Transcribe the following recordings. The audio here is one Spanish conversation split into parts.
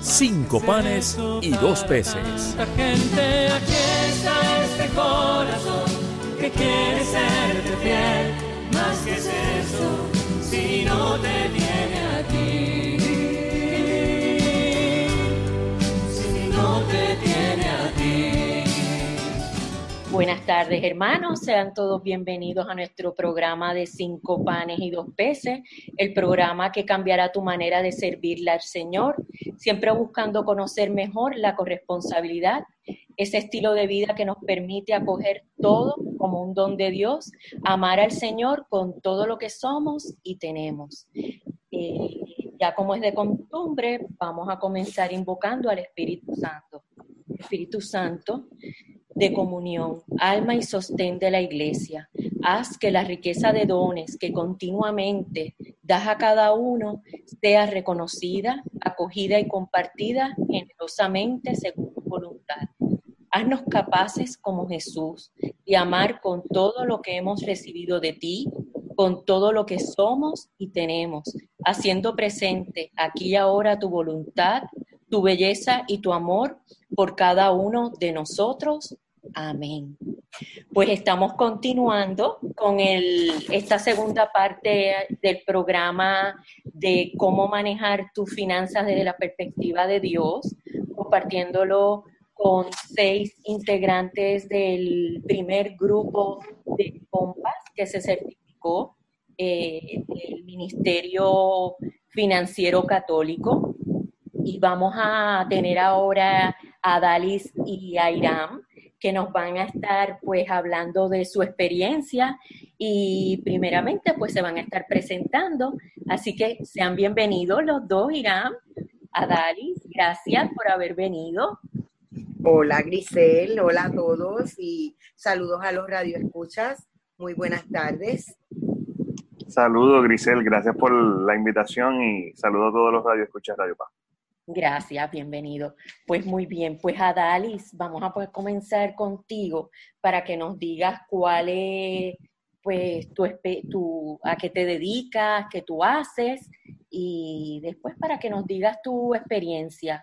cinco panes y dos peces. Gente, aquí está este corazón que quiere serte fiel. Más que es eso, si no te tiene a ti. Si no te tiene a ti. Buenas tardes, hermanos. Sean todos bienvenidos a nuestro programa de Cinco Panes y Dos Peces, el programa que cambiará tu manera de servirle al Señor, siempre buscando conocer mejor la corresponsabilidad, ese estilo de vida que nos permite acoger todo como un don de Dios, amar al Señor con todo lo que somos y tenemos. Eh, ya como es de costumbre, vamos a comenzar invocando al Espíritu Santo. Espíritu Santo, de comunión, alma y sostén de la iglesia. Haz que la riqueza de dones que continuamente das a cada uno sea reconocida, acogida y compartida generosamente según tu voluntad. Haznos capaces como Jesús de amar con todo lo que hemos recibido de ti, con todo lo que somos y tenemos, haciendo presente aquí y ahora tu voluntad, tu belleza y tu amor por cada uno de nosotros. Amén. Pues estamos continuando con esta segunda parte del programa de cómo manejar tus finanzas desde la perspectiva de Dios, compartiéndolo con seis integrantes del primer grupo de Compas que se certificó eh, el Ministerio Financiero Católico. Y vamos a tener ahora a Dalis y a Iram que nos van a estar pues hablando de su experiencia y primeramente pues se van a estar presentando. Así que sean bienvenidos los dos, Irán, a Dalis. Gracias por haber venido. Hola Grisel, hola a todos y saludos a los radioescuchas. Muy buenas tardes. Saludos Grisel, gracias por la invitación y saludos a todos los radioescuchas Radio Paz. Gracias, bienvenido. Pues muy bien, pues Adalis, vamos a poder comenzar contigo para que nos digas cuál es, pues, tu, tu, a qué te dedicas, qué tú haces y después para que nos digas tu experiencia.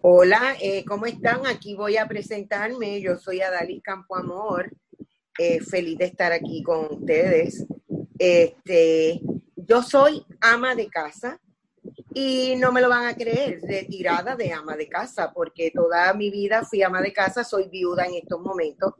Hola, eh, ¿cómo están? Aquí voy a presentarme. Yo soy Adalis Campoamor. Eh, feliz de estar aquí con ustedes. Este, yo soy ama de casa y no me lo van a creer, retirada de ama de casa, porque toda mi vida fui ama de casa, soy viuda en estos momentos.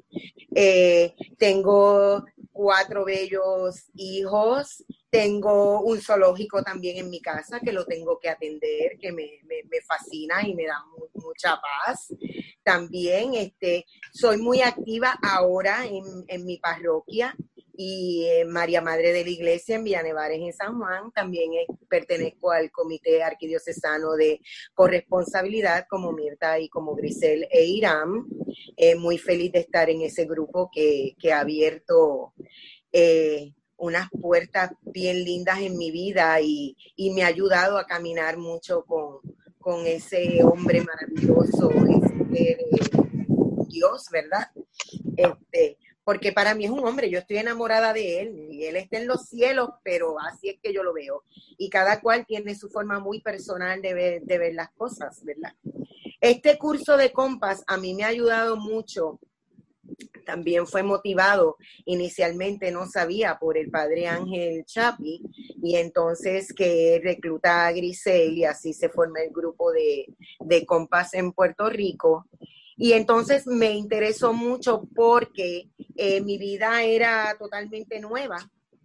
Eh, tengo cuatro bellos hijos, tengo un zoológico también en mi casa que lo tengo que atender, que me, me, fascina y me da mu mucha paz. También este, soy muy activa ahora en, en mi parroquia y eh, María Madre de la Iglesia en Villanevares, en San Juan. También eh, pertenezco al Comité Arquidiocesano de Corresponsabilidad como Mirta y como Grisel e Irán. Eh, muy feliz de estar en ese grupo que, que ha abierto unas puertas bien lindas en mi vida y, y, me ha ayudado a caminar mucho con, con ese hombre maravilloso, ese Dios, ¿verdad? Este, porque para mí es un hombre, yo estoy enamorada de él y él está en los cielos, pero así es que yo lo veo. Y cada cual tiene su forma muy personal de ver, de ver las cosas, ¿verdad? Este curso de compas a mí me ha ayudado mucho. También fue motivado, inicialmente no sabía, por el padre Ángel Chapi, y entonces que recluta a Grisel y así se forma el grupo de, de compas en Puerto Rico. Y entonces me interesó mucho porque eh, mi vida era totalmente nueva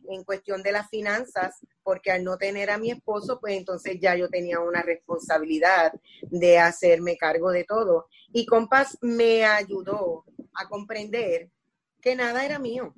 en cuestión de las finanzas, porque al no tener a mi esposo, pues entonces ya yo tenía una responsabilidad de hacerme cargo de todo. Y Compas me ayudó a comprender que nada era mío.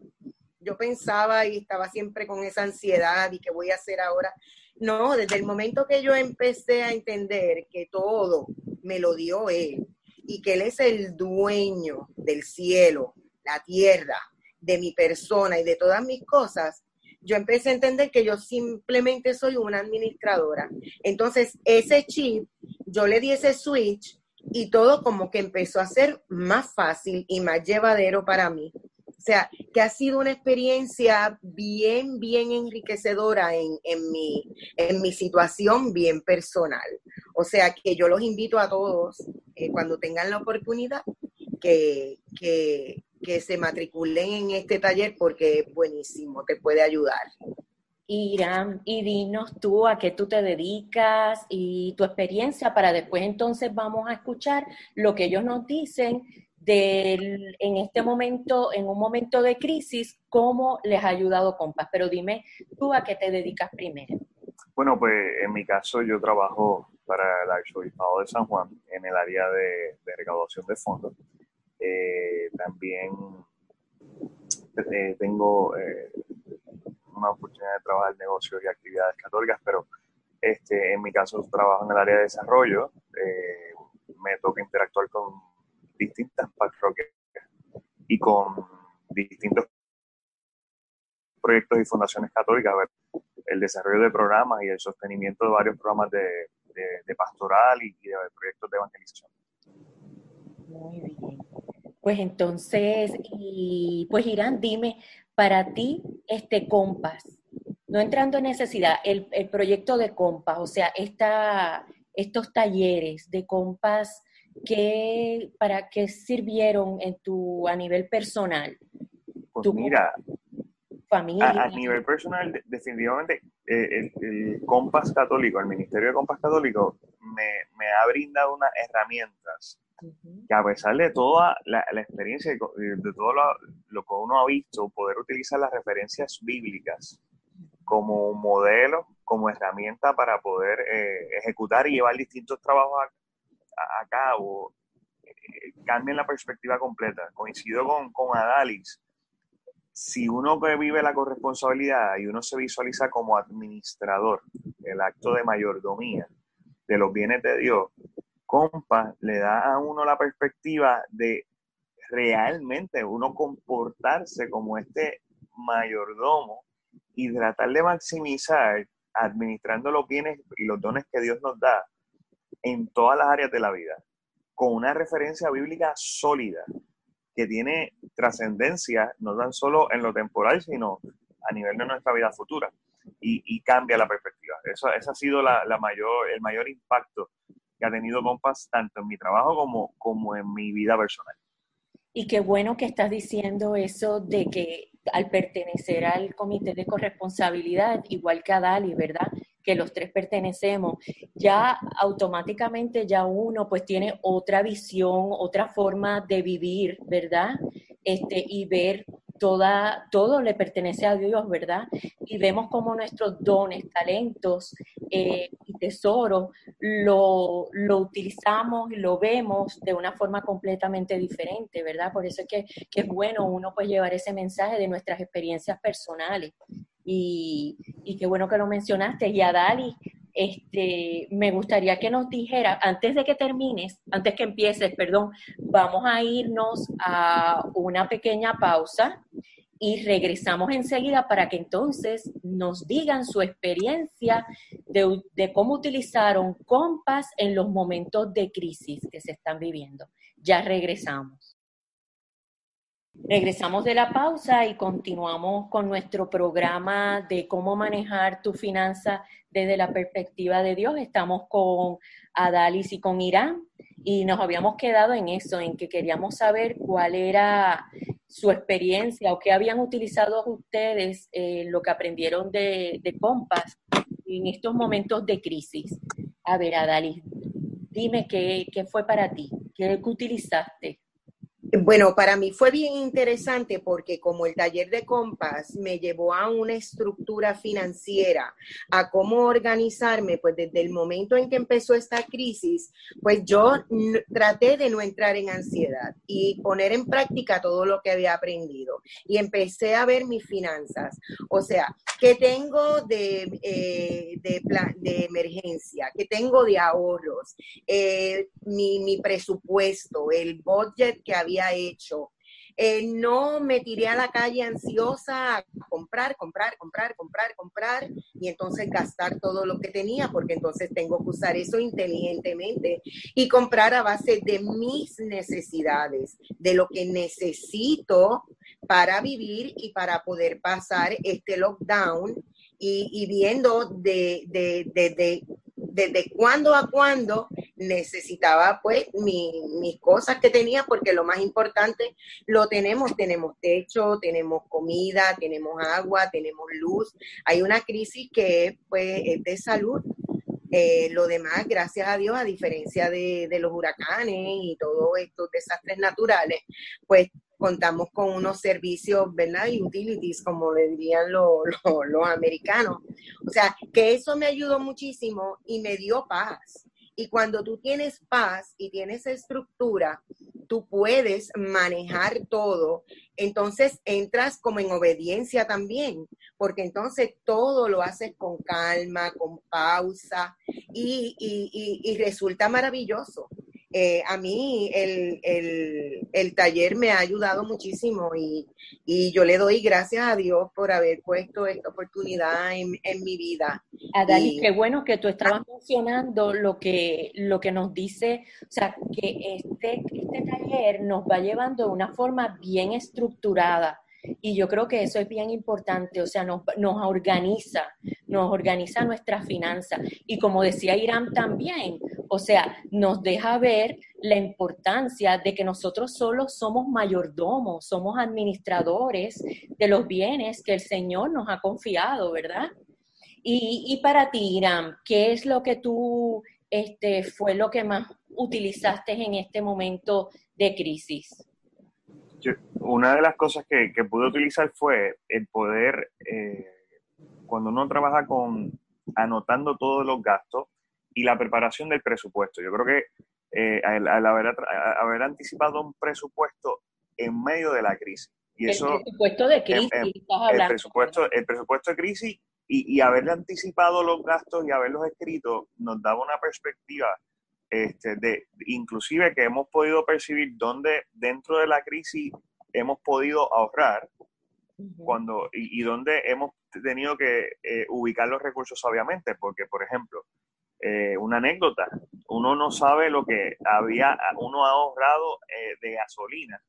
Yo pensaba y estaba siempre con esa ansiedad y qué voy a hacer ahora. No, desde el momento que yo empecé a entender que todo me lo dio él, y que Él es el dueño del cielo, la tierra, de mi persona y de todas mis cosas, yo empecé a entender que yo simplemente soy una administradora. Entonces, ese chip, yo le di ese switch y todo como que empezó a ser más fácil y más llevadero para mí. Sea, que ha sido una experiencia bien, bien enriquecedora en, mi, en mi situación bien personal. O sea, que yo los invito a todos, eh, cuando tengan la oportunidad, que, que, que se matriculen en este taller porque es buenísimo, te puede ayudar. Irán, y dinos tú a qué tú te dedicas y tu experiencia para después entonces vamos a escuchar lo que ellos nos dicen del, en este momento, en un momento de crisis, cómo les ha ayudado Compas. Pero dime tú a qué te dedicas primero. Bueno, pues en mi caso yo trabajo para el Arzobispado de San Juan en el área de, de recaudación de fondos. Eh, también eh, tengo eh, una oportunidad de trabajar en negocios y actividades católicas, pero este, en mi caso trabajo en el área de desarrollo. me toca interactuar con distintas parroquias y con distintos proyectos y fundaciones católicas, el desarrollo de programas y el sostenimiento de varios programas de, pastoral y, de proyectos de evangelización. Muy bien. Pues entonces, pues Irán, dime, para ti, este Compas, no entrando en necesidad, el, proyecto de Compas, o sea, esta, estos talleres de Compas, ¿qué, ¿para qué sirvieron en tu, a nivel personal? Pues mira, familia. A, nivel personal, definitivamente, eh, el, Compas Católico, el Ministerio de Compas Católico, me, me ha brindado unas herramientas que a pesar de toda la, experiencia, de todo lo, que uno ha visto, poder utilizar las referencias bíblicas como modelo, como herramienta para poder eh, ejecutar y llevar distintos trabajos a, cabo, eh, cambian la perspectiva completa. Coincido con, con Adalis. Si uno vive la corresponsabilidad y uno se visualiza como administrador, el acto de mayordomía de los bienes de Dios, compa le da a uno la perspectiva de realmente uno comportarse como este mayordomo y tratar de maximizar administrando los bienes y los dones que Dios nos da en todas las áreas de la vida, con una referencia bíblica sólida que tiene trascendencia no tan solo en lo temporal, sino a nivel de nuestra vida futura y, cambia la perspectiva. Eso, ese ha sido la, mayor, el mayor impacto que ha tenido Compass tanto en mi trabajo como, como en mi vida personal. Y qué bueno que estás diciendo eso de que al pertenecer al comité de corresponsabilidad, igual que a Dali, ¿verdad? Que los tres pertenecemos, ya automáticamente ya uno pues tiene otra visión, otra forma de vivir, ¿verdad? Este, y ver toda, todo le pertenece a Dios, ¿verdad? Y vemos como nuestros dones, talentos eh, y tesoros lo, lo, utilizamos y lo vemos de una forma completamente diferente, ¿verdad? Por eso es que, que es bueno uno pues llevar ese mensaje de nuestras experiencias personales. Y, y qué bueno que lo mencionaste. Y a Dali, este, me gustaría que nos dijera, antes de que termines, antes que empieces, perdón, vamos a irnos a una pequeña pausa y regresamos enseguida para que entonces nos digan su experiencia de, de cómo utilizaron Compass en los momentos de crisis que se están viviendo. Ya regresamos. Regresamos de la pausa y continuamos con nuestro programa de cómo manejar tu finanza desde la perspectiva de Dios. Estamos con Adalis y con Irán y nos habíamos quedado en eso, en que queríamos saber cuál era su experiencia o qué habían utilizado ustedes, eh, lo que aprendieron de, de Compass en estos momentos de crisis. A ver, Adalis, dime qué, qué fue para ti, qué utilizaste. Bueno, para mí fue bien interesante porque como el taller de compas me llevó a una estructura financiera, a cómo organizarme, pues desde el momento en que empezó esta crisis, pues yo traté de no entrar en ansiedad y poner en práctica todo lo que había aprendido. Y empecé a ver mis finanzas. O sea, ¿qué tengo de, eh, de, emergencia? ¿Qué tengo de ahorros? Eh, mi, mi presupuesto, el budget que había hecho. Eh, no me tiré a la calle ansiosa a comprar, comprar, comprar, comprar, comprar y entonces gastar todo lo que tenía, porque entonces tengo que usar eso inteligentemente y comprar a base de mis necesidades, de lo que necesito para vivir y para poder pasar este lockdown y, viendo de, de, de, desde cuándo a cuándo necesitaba pues mis cosas que tenía, porque lo más importante lo tenemos, tenemos techo, tenemos comida, tenemos agua, tenemos luz. Hay una crisis que pues es de salud. Eh, lo demás, gracias a Dios, a diferencia de, de los huracanes y todos estos desastres naturales, pues contamos con unos servicios, ¿verdad? Utilities, como le dirían los, americanos. O sea, que eso me ayudó muchísimo y me dio paz. Y cuando tú tienes paz y tienes estructura, tú puedes manejar todo. Entonces entras como en obediencia también, porque entonces todo lo haces con calma, con pausa y, y, y resulta maravilloso. Eh, a mí el, el, taller me ha ayudado muchísimo y, yo le doy gracias a Dios por haber puesto esta oportunidad en, mi vida. Adali, qué bueno que tú estabas mencionando lo que, lo que nos dice, o sea, que este, este taller nos va llevando de una forma bien estructurada. Y yo creo que eso es bien importante, o sea, nos, nos organiza, nos organiza nuestras finanzas. Y como decía Irán también, o sea, nos deja ver la importancia de que nosotros solo somos mayordomos, somos administradores de los bienes que el Señor nos ha confiado, ¿verdad? Y, para ti, Irán, ¿qué es lo que tú este, fue lo que más utilizaste en este momento de crisis? Una de las cosas que, pude utilizar fue el poder, eh, cuando uno trabaja con anotando todos los gastos, y la preparación del presupuesto. Yo creo que eh, al, haber, anticipado un presupuesto en medio de la crisis. Y el presupuesto de crisis, El presupuesto, el presupuesto de crisis y, y haberle anticipado los gastos y haberlos escrito nos daba una perspectiva este, de inclusive que hemos podido percibir dónde dentro de la crisis hemos podido ahorrar cuando y, y, dónde hemos tenido que eh, ubicar los recursos sabiamente, porque por ejemplo, eh, una anécdota. Uno no sabe lo que había, uno ha ahorrado eh, de gasolina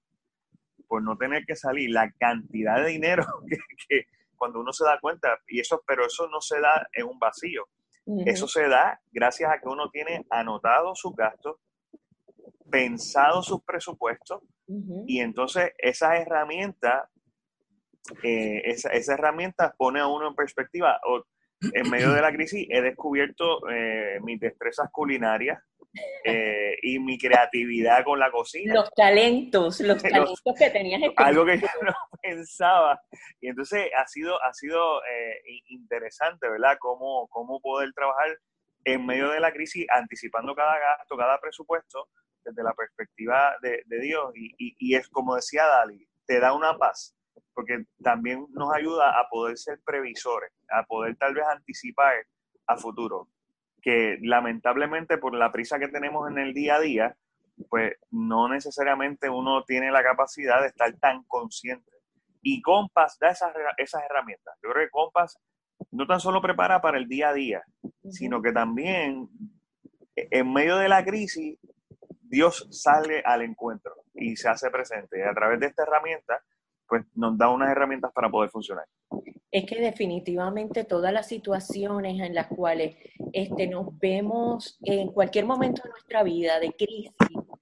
por no tener que salir, la cantidad de dinero que, cuando uno se da cuenta, y eso, pero eso no se da en un vacío. Eso se da gracias a que uno tiene anotado sus gastos, pensado sus presupuestos, y entonces esa herramienta, eh, esa, esa herramienta pone a uno en perspectiva, o en medio de la crisis he descubierto eh, mis destrezas culinarias eh, y mi creatividad con la cocina. Los talentos, los talentos que tenías. Algo que yo no pensaba. Y entonces ha sido, ha sido eh, interesante, ¿verdad? Cómo, cómo poder trabajar en medio de la crisis, anticipando cada gasto, cada presupuesto, desde la perspectiva de, Dios. Y, y es como decía Dali, te da una paz porque también nos ayuda a poder ser previsores, a poder tal vez anticipar a futuro, que lamentablemente por la prisa que tenemos en el día a día, pues no necesariamente uno tiene la capacidad de estar tan consciente. Y Compass da esas, esas herramientas. Yo creo que Compass no tan solo prepara para el día a día, sino que también en medio de la crisis, Dios sale al encuentro y se hace presente. Y a través de esta herramienta, pues nos da unas herramientas para poder funcionar. Es que definitivamente todas las situaciones en las cuales este, nos vemos en cualquier momento de nuestra vida de crisis,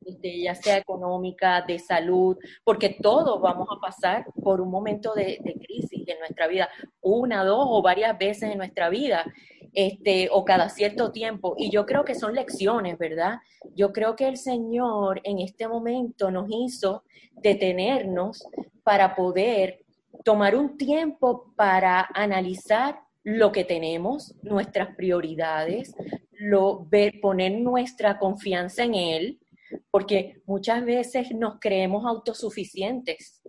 este, ya sea económica, de salud, porque todos vamos a pasar por un momento de, crisis en nuestra vida, una, dos o varias veces en nuestra vida este, o cada cierto tiempo. Y yo creo que son lecciones, ¿verdad? Yo creo que el Señor en este momento nos hizo detenernos para poder tomar un tiempo para analizar lo que tenemos, nuestras prioridades, poner nuestra confianza en Él, porque muchas veces nos creemos autosuficientes.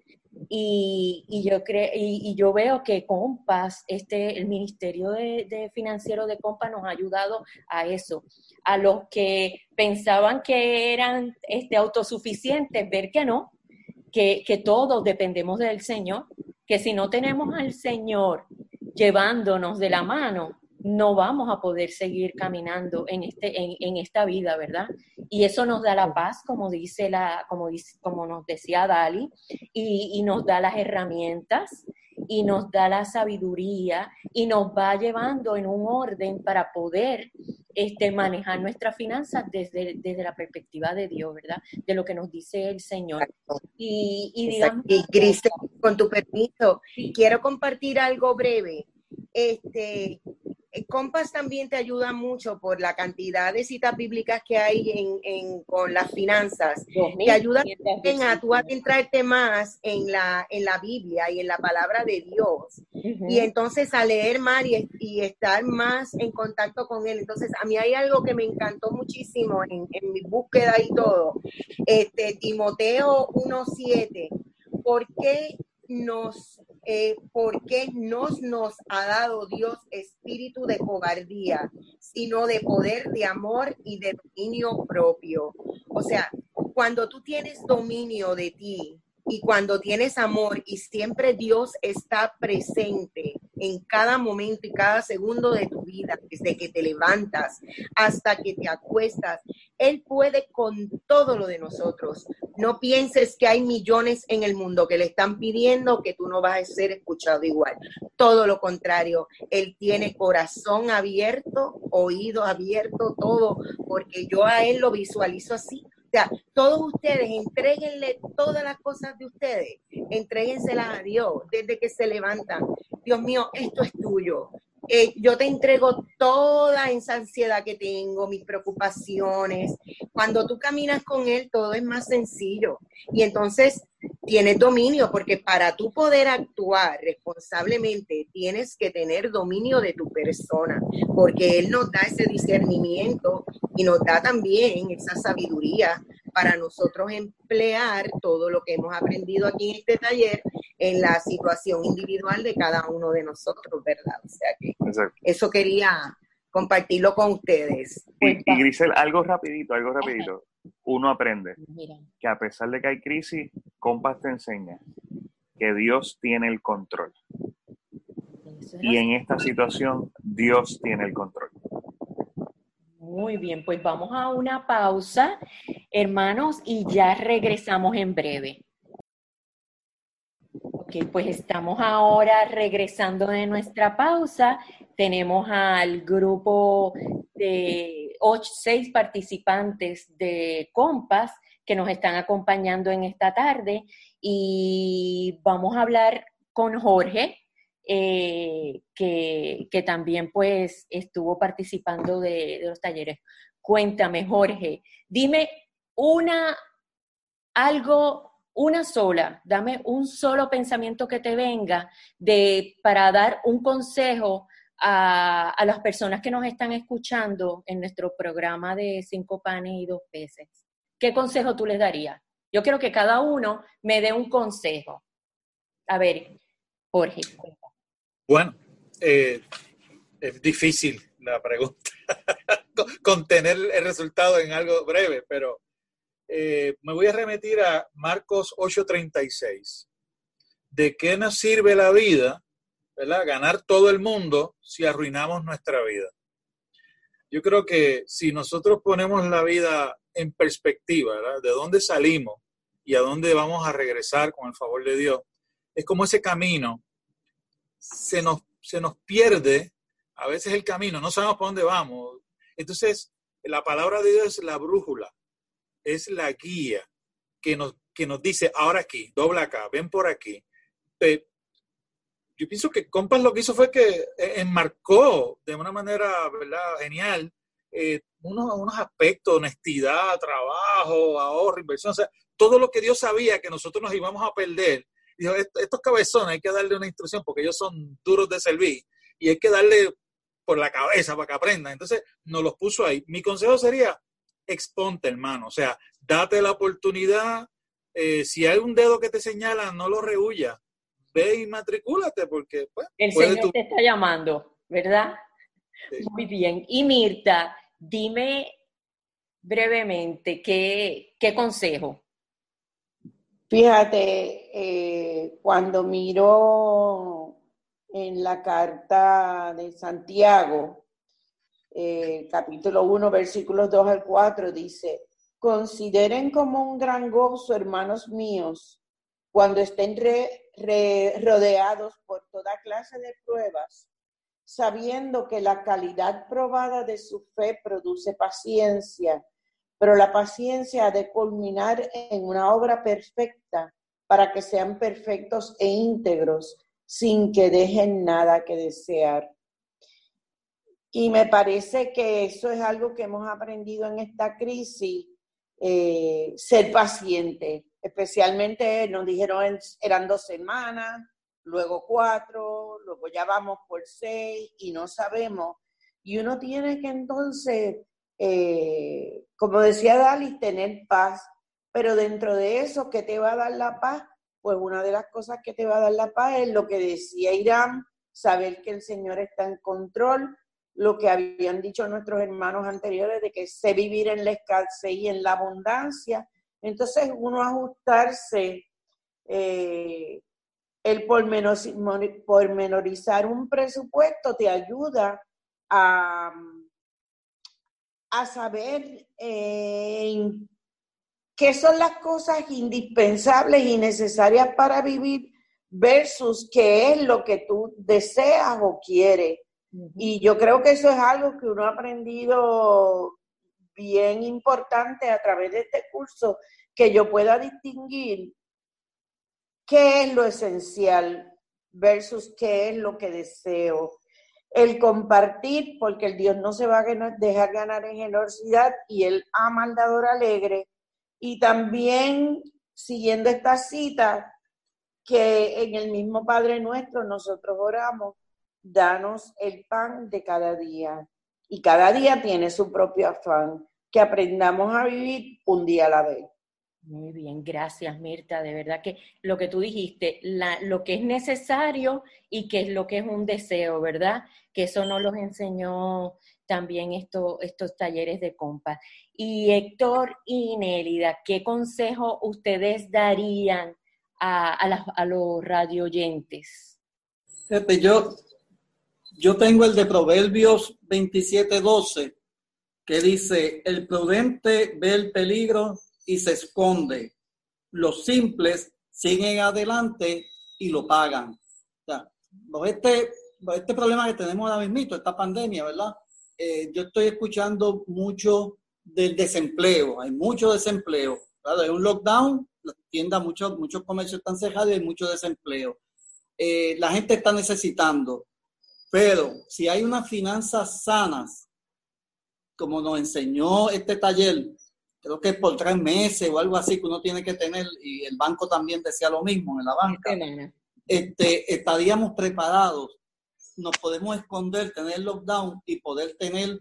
Y, yo, cre y, yo veo que Compas, este, el Ministerio de, Financiero de Compas nos ha ayudado a eso. A los que pensaban que eran este, autosuficientes, ver que no, que, que todos dependemos del Señor, que si no tenemos al Señor llevándonos de la mano, no vamos a poder seguir caminando en, este, en, esta vida, ¿verdad? Y eso nos da la paz, como, dice la, como, dice, como nos decía Dali, y, nos da las herramientas y nos da la sabiduría y nos va llevando en un orden para poder este, manejar nuestras finanzas desde, desde la perspectiva de Dios, ¿verdad? De lo que nos dice el Señor. Y, y digamos... Y Cristo, con tu permiso, quiero compartir algo breve. Este, Compass también te ayuda mucho por la cantidad de citas bíblicas que hay en, con las finanzas. Te ayuda también a tú adentrarte más en la, en la Biblia y en la palabra de Dios. Y entonces a leer más y, y, estar más en contacto con Él. Entonces a mí hay algo que me encantó muchísimo en, en mi búsqueda y todo. Este, Timoteo 1.7. ¿Por qué nos eh, porque nos, nos ha dado Dios espíritu de cobardía, sino de poder, de amor y de dominio propio. O sea, cuando tú tienes dominio de ti, y cuando tienes amor y siempre Dios está presente en cada momento y cada segundo de tu vida, desde que te levantas hasta que te acuestas, Él puede con todo lo de nosotros. No pienses que hay millones en el mundo que le están pidiendo que tú no vas a ser escuchado igual. Todo lo contrario, Él tiene corazón abierto, oído abierto, todo, porque yo a Él lo visualizo así sea, todos ustedes entreguenle todas las cosas de ustedes, entréguenselas a Dios desde que se levantan. Dios mío, esto es tuyo. Eh, yo te entrego toda esa ansiedad que tengo, mis preocupaciones. Cuando tú caminas con Él, todo es más sencillo. Y entonces tienes dominio, porque para tú poder actuar responsablemente, tienes que tener dominio de tu persona, porque Él nos da ese discernimiento y nos da también esa sabiduría para nosotros emplear todo lo que hemos aprendido aquí en este taller en la situación individual de cada uno de nosotros, ¿verdad? O sea que eso quería compartirlo con ustedes. Y, y, Grisel, algo rapidito, algo rapidito. Uno aprende que a pesar de que hay crisis, Compas te enseña que Dios tiene el control. Y en esta situación, Dios tiene el control. Muy bien, pues vamos a una pausa, hermanos, y ya regresamos en breve. Ok, pues estamos ahora regresando de nuestra pausa. Tenemos al grupo de ocho, seis participantes de Compas que nos están acompañando en esta tarde y vamos a hablar con Jorge, eh, que, también pues estuvo participando de, los talleres. Cuéntame, Jorge, dime una, algo, una sola, dame un solo pensamiento que te venga de, para dar un consejo a, a las personas que nos están escuchando en nuestro programa de cinco panes y dos peces. ¿Qué consejo tú les darías? Yo quiero que cada uno me dé un consejo. A ver, Jorge. Bueno, eh, es difícil la pregunta, contener el resultado en algo breve, pero eh, me voy a remitir a Marcos 8:36. ¿De qué nos sirve la vida, ¿verdad? ganar todo el mundo si arruinamos nuestra vida? Yo creo que si nosotros ponemos la vida en perspectiva, ¿verdad? de dónde salimos y a dónde vamos a regresar con el favor de Dios, es como ese camino se nos, se nos pierde a veces el camino, no sabemos para dónde vamos. Entonces, la palabra de Dios es la brújula, es la guía que nos, que nos dice, ahora aquí, dobla acá, ven por aquí. yo pienso que Compas lo que hizo fue que enmarcó de una manera genial eh, unos, unos aspectos, honestidad, trabajo, ahorro, inversión, o sea, todo lo que Dios sabía que nosotros nos íbamos a perder. Estos cabezones hay que darle una instrucción porque ellos son duros de servir y hay que darle por la cabeza para que aprendan. Entonces, nos los puso ahí. Mi consejo sería, exponte, hermano. O sea, date la oportunidad. Eh, si hay un dedo que te señala, no lo rehuya. Ve y matricúlate porque... Pues, El Señor te está llamando, ¿verdad? Muy bien. Y Mirta, dime brevemente, ¿qué, qué consejo? Fíjate, eh, cuando miro en la carta de Santiago, eh, capítulo 1, versículos 2 al 4, dice, consideren como un gran gozo, hermanos míos, cuando estén rodeados por toda clase de pruebas, sabiendo que la calidad probada de su fe produce paciencia, pero la paciencia ha de culminar en una obra perfecta para que sean perfectos e íntegros, sin que dejen nada que desear. Y me parece que eso es algo que hemos aprendido en esta crisis, eh, ser paciente. Especialmente nos dijeron eran dos semanas, luego cuatro, luego ya vamos por seis y no sabemos. Y uno tiene que entonces, eh, como decía Dalis, tener paz. Pero dentro de eso, ¿qué te va a dar la paz? Pues una de las cosas que te va a dar la paz es lo que decía Irán, saber que el Señor está en control, lo que habían dicho nuestros hermanos anteriores de que sé vivir en la escasez y en la abundancia. Entonces, uno ajustarse eh, el pormenorizar un presupuesto te ayuda a, a saber eh, qué son las cosas indispensables y necesarias para vivir versus qué es lo que tú deseas o quieres. Y yo creo que eso es algo que uno ha aprendido bien importante a través de este curso, que yo pueda distinguir qué es lo esencial versus qué es lo que deseo. El compartir, porque el Dios no se va a dejar ganar en generosidad y Él ama al dador alegre. Y también, siguiendo esta cita, que en el mismo Padre nuestro nosotros oramos, danos el pan de cada día. Y cada día tiene su propio afán, que aprendamos a vivir un día a la vez. Muy bien, gracias Mirta. De verdad que lo que tú dijiste, lo que es necesario y qué es lo que es un deseo, ¿verdad? Que eso nos los enseñó también esto, estos talleres de compas. Y Héctor y Nélida, ¿qué consejo ustedes darían a, a, los radio oyentes? yo, yo tengo el de Proverbios 27:12, que dice, el prudente ve el peligro y se esconde. Los simples siguen adelante y lo pagan. O sea, este, este problema que tenemos ahora mismo, esta pandemia, ¿verdad? Eh, yo estoy escuchando mucho del desempleo, hay mucho desempleo. Claro, hay un lockdown, las tiendas, muchos, muchos comercios están cerrados y hay mucho desempleo. Eh, la gente está necesitando, pero si hay unas finanzas sanas, como nos enseñó este taller, creo que por tres meses o algo así que uno tiene que tener, y el banco también decía lo mismo en la banca, este, estaríamos preparados, nos podemos esconder, tener lockdown y poder tener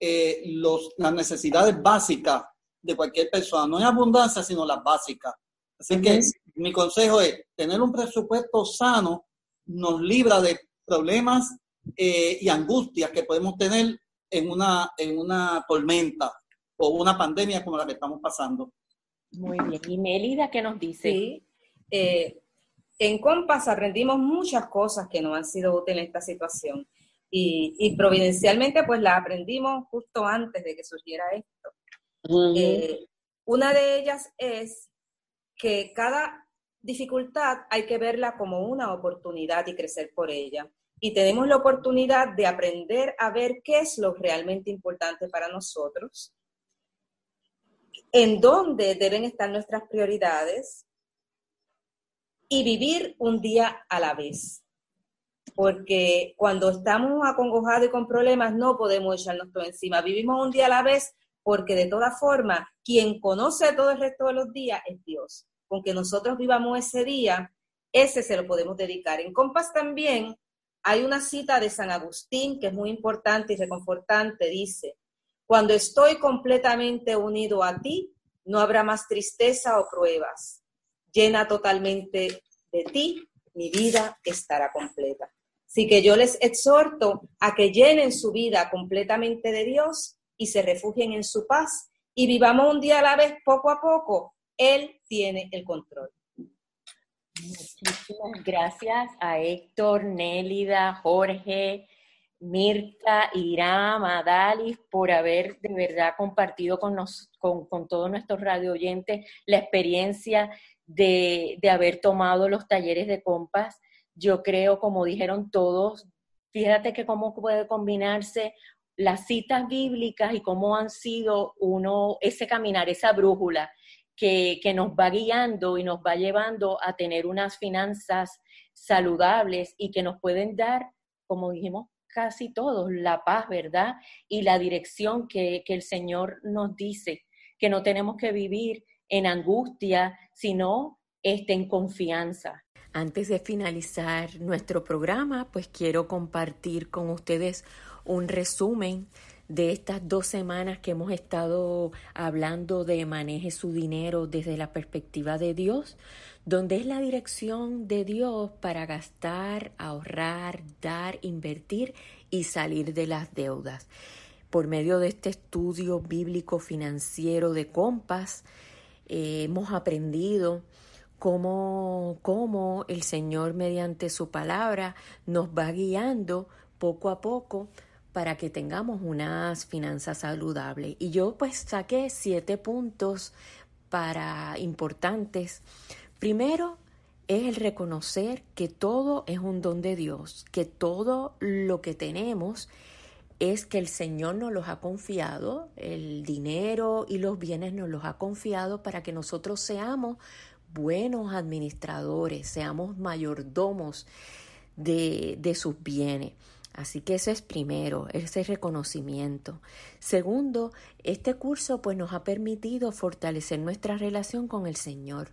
eh, los, las necesidades básicas de cualquier persona, no en abundancia, sino las básicas. Así que mi consejo es, tener un presupuesto sano nos libra de problemas eh, y angustias que podemos tener en una, en una tormenta o una pandemia como la que estamos pasando. Muy bien. ¿Y Melida qué nos dice? Sí. Eh, en Compass aprendimos muchas cosas que nos han sido útiles en esta situación. Y, providencialmente, pues la aprendimos justo antes de que surgiera esto. Eh, una de ellas es que cada dificultad hay que verla como una oportunidad y crecer por ella. Y tenemos la oportunidad de aprender a ver qué es lo realmente importante para nosotros en dónde deben estar nuestras prioridades y vivir un día a la vez. porque cuando estamos acongojados y con problemas no podemos echarnos todo encima. Vivimos un día a la vez porque de todas formas, quien conoce todo el resto de los días es Dios. Con que nosotros vivamos ese día, ese se lo podemos dedicar. En Compás también hay una cita de San Agustín que es muy importante y reconfortante. Dice, cuando estoy completamente unido a ti, no habrá más tristeza o pruebas. Llena totalmente de ti, mi vida estará completa. Así que yo les exhorto a que llenen su vida completamente de Dios y se refugien en su paz y vivamos un día a la vez, poco a poco. Él tiene el control. Muchísimas gracias a Héctor, Nélida, Jorge, Mirta, Irán, Adalis, por haber de verdad compartido con, nos, con, todos nuestros radio oyentes la experiencia de, de haber tomado los talleres de compas. Yo creo, como dijeron todos, fíjate que cómo puede combinarse las citas bíblicas y cómo han sido uno, ese caminar, esa brújula que, nos va guiando y nos va llevando a tener unas finanzas saludables y que nos pueden dar, como dijimos casi todos, la paz, ¿verdad? Y la dirección que, que el Señor nos dice, que no tenemos que vivir en angustia, sino este, en confianza. Antes de finalizar nuestro programa, pues quiero compartir con ustedes un resumen de estas dos semanas que hemos estado hablando de maneje su dinero desde la perspectiva de Dios, donde es la dirección de Dios para gastar, ahorrar, dar, invertir y salir de las deudas. Por medio de este estudio bíblico financiero de Compas, eh, hemos aprendido cómo, cómo el Señor mediante su palabra nos va guiando poco a poco para que tengamos unas finanzas saludables. Y yo pues saqué siete puntos para importantes. Primero es el reconocer que todo es un don de Dios, que todo lo que tenemos es que el Señor nos los ha confiado, el dinero y los bienes nos los ha confiado para que nosotros seamos buenos administradores, seamos mayordomos de, de sus bienes. Así que eso es primero, ese reconocimiento. Segundo, este curso pues nos ha permitido fortalecer nuestra relación con el Señor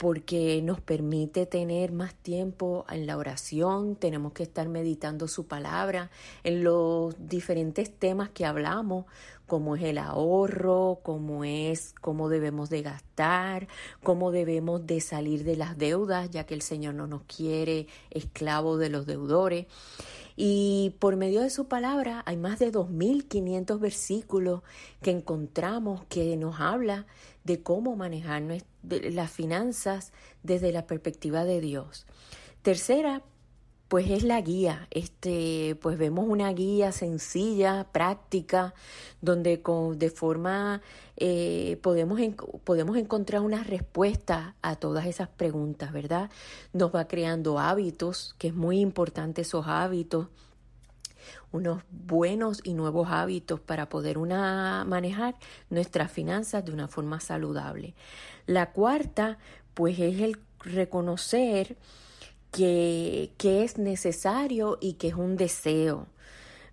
porque nos permite tener más tiempo en la oración, tenemos que estar meditando su palabra en los diferentes temas que hablamos, como es el ahorro, cómo es cómo debemos de gastar, cómo debemos de salir de las deudas, ya que el Señor no nos quiere esclavos de los deudores. Y por medio de su palabra hay más de 2.500 versículos que encontramos que nos habla de cómo manejar las finanzas desde la perspectiva de Dios. Tercera, pues es la guía. Este, pues vemos una guía sencilla, práctica, donde con, de forma eh, podemos, podemos encontrar una respuesta a todas esas preguntas, ¿verdad? Nos va creando hábitos, que es muy importante esos hábitos unos buenos y nuevos hábitos para poder una, manejar nuestras finanzas de una forma saludable. La cuarta, pues es el reconocer que, es necesario y que es un deseo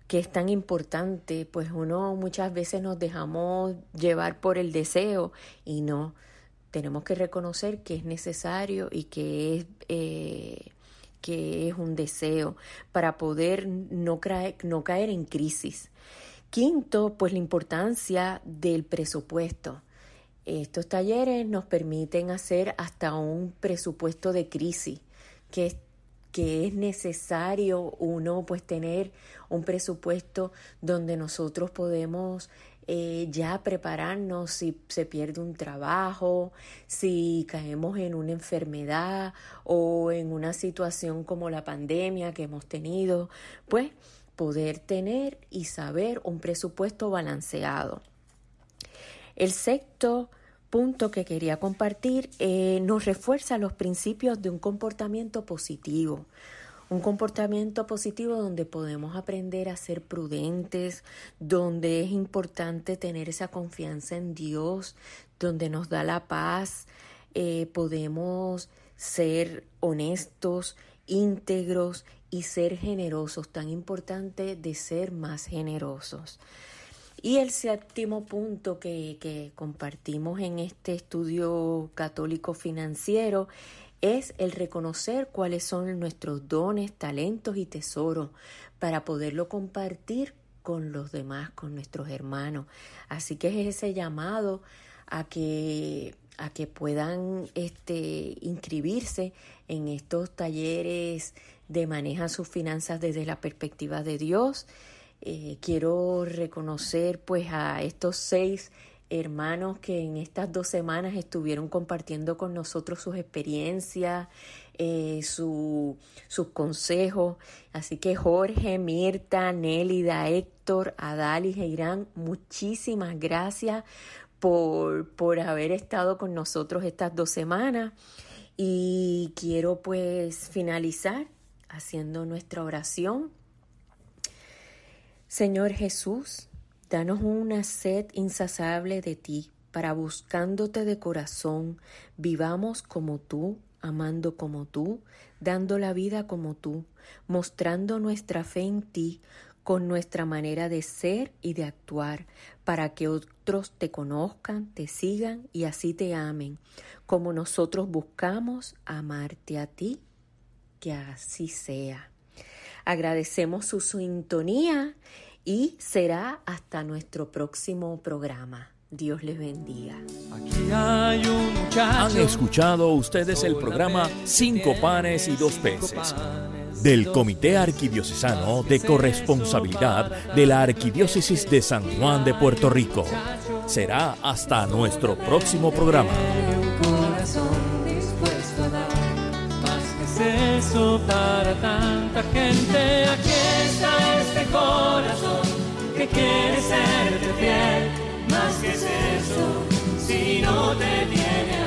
que es tan importante, pues uno muchas veces nos dejamos llevar por el deseo y no, tenemos que reconocer que es necesario y que es, eh, que es un deseo para poder no, no caer en crisis. Quinto, pues la importancia del presupuesto. Estos talleres nos permiten hacer hasta un presupuesto de crisis que, que es necesario uno pues tener un presupuesto donde nosotros podemos eh, ya prepararnos si se pierde un trabajo, si caemos en una enfermedad o en una situación como la pandemia que hemos tenido, pues poder tener y saber un presupuesto balanceado. El sexto punto que quería compartir eh, nos refuerza los principios de un comportamiento positivo. Un comportamiento positivo donde podemos aprender a ser prudentes, donde es importante tener esa confianza en Dios, donde nos da la paz, eh, podemos ser honestos, íntegros y ser generosos, tan importante de ser más generosos. Y el séptimo punto que, compartimos en este estudio católico financiero es el reconocer cuáles son nuestros dones, talentos y tesoros para poderlo compartir con los demás, con nuestros hermanos. Así que es ese llamado a que a que puedan este, inscribirse en estos talleres de maneja sus finanzas desde la perspectiva de Dios. Eh, quiero reconocer pues a estos seis hermanos que en estas dos semanas estuvieron compartiendo con nosotros sus experiencias, eh, sus consejos. Así que Jorge, Mirta, Nélida, Héctor, Adalis e Irán, muchísimas gracias por, por haber estado con nosotros estas dos semanas. Y quiero pues finalizar haciendo nuestra oración. Señor Jesús, danos una sed insaciable de ti, para buscándote de corazón, vivamos como tú, amando como tú, dando la vida como tú, mostrando nuestra fe en ti, con nuestra manera de ser y de actuar, para que otros te conozcan, te sigan y así te amen, como nosotros buscamos amarte a ti, que así sea. Agradecemos su sintonía y será hasta nuestro próximo programa. Dios les bendiga. Aquí hay un Han escuchado ustedes el programa Cinco panes y dos peces del Comité Arquidiocesano de Corresponsabilidad de la Arquidiócesis de San Juan de Puerto Rico. Será hasta nuestro próximo programa. Para tanta gente. Aquí está este corazón que quiere ser fiel. Más que es eso, si no te tiene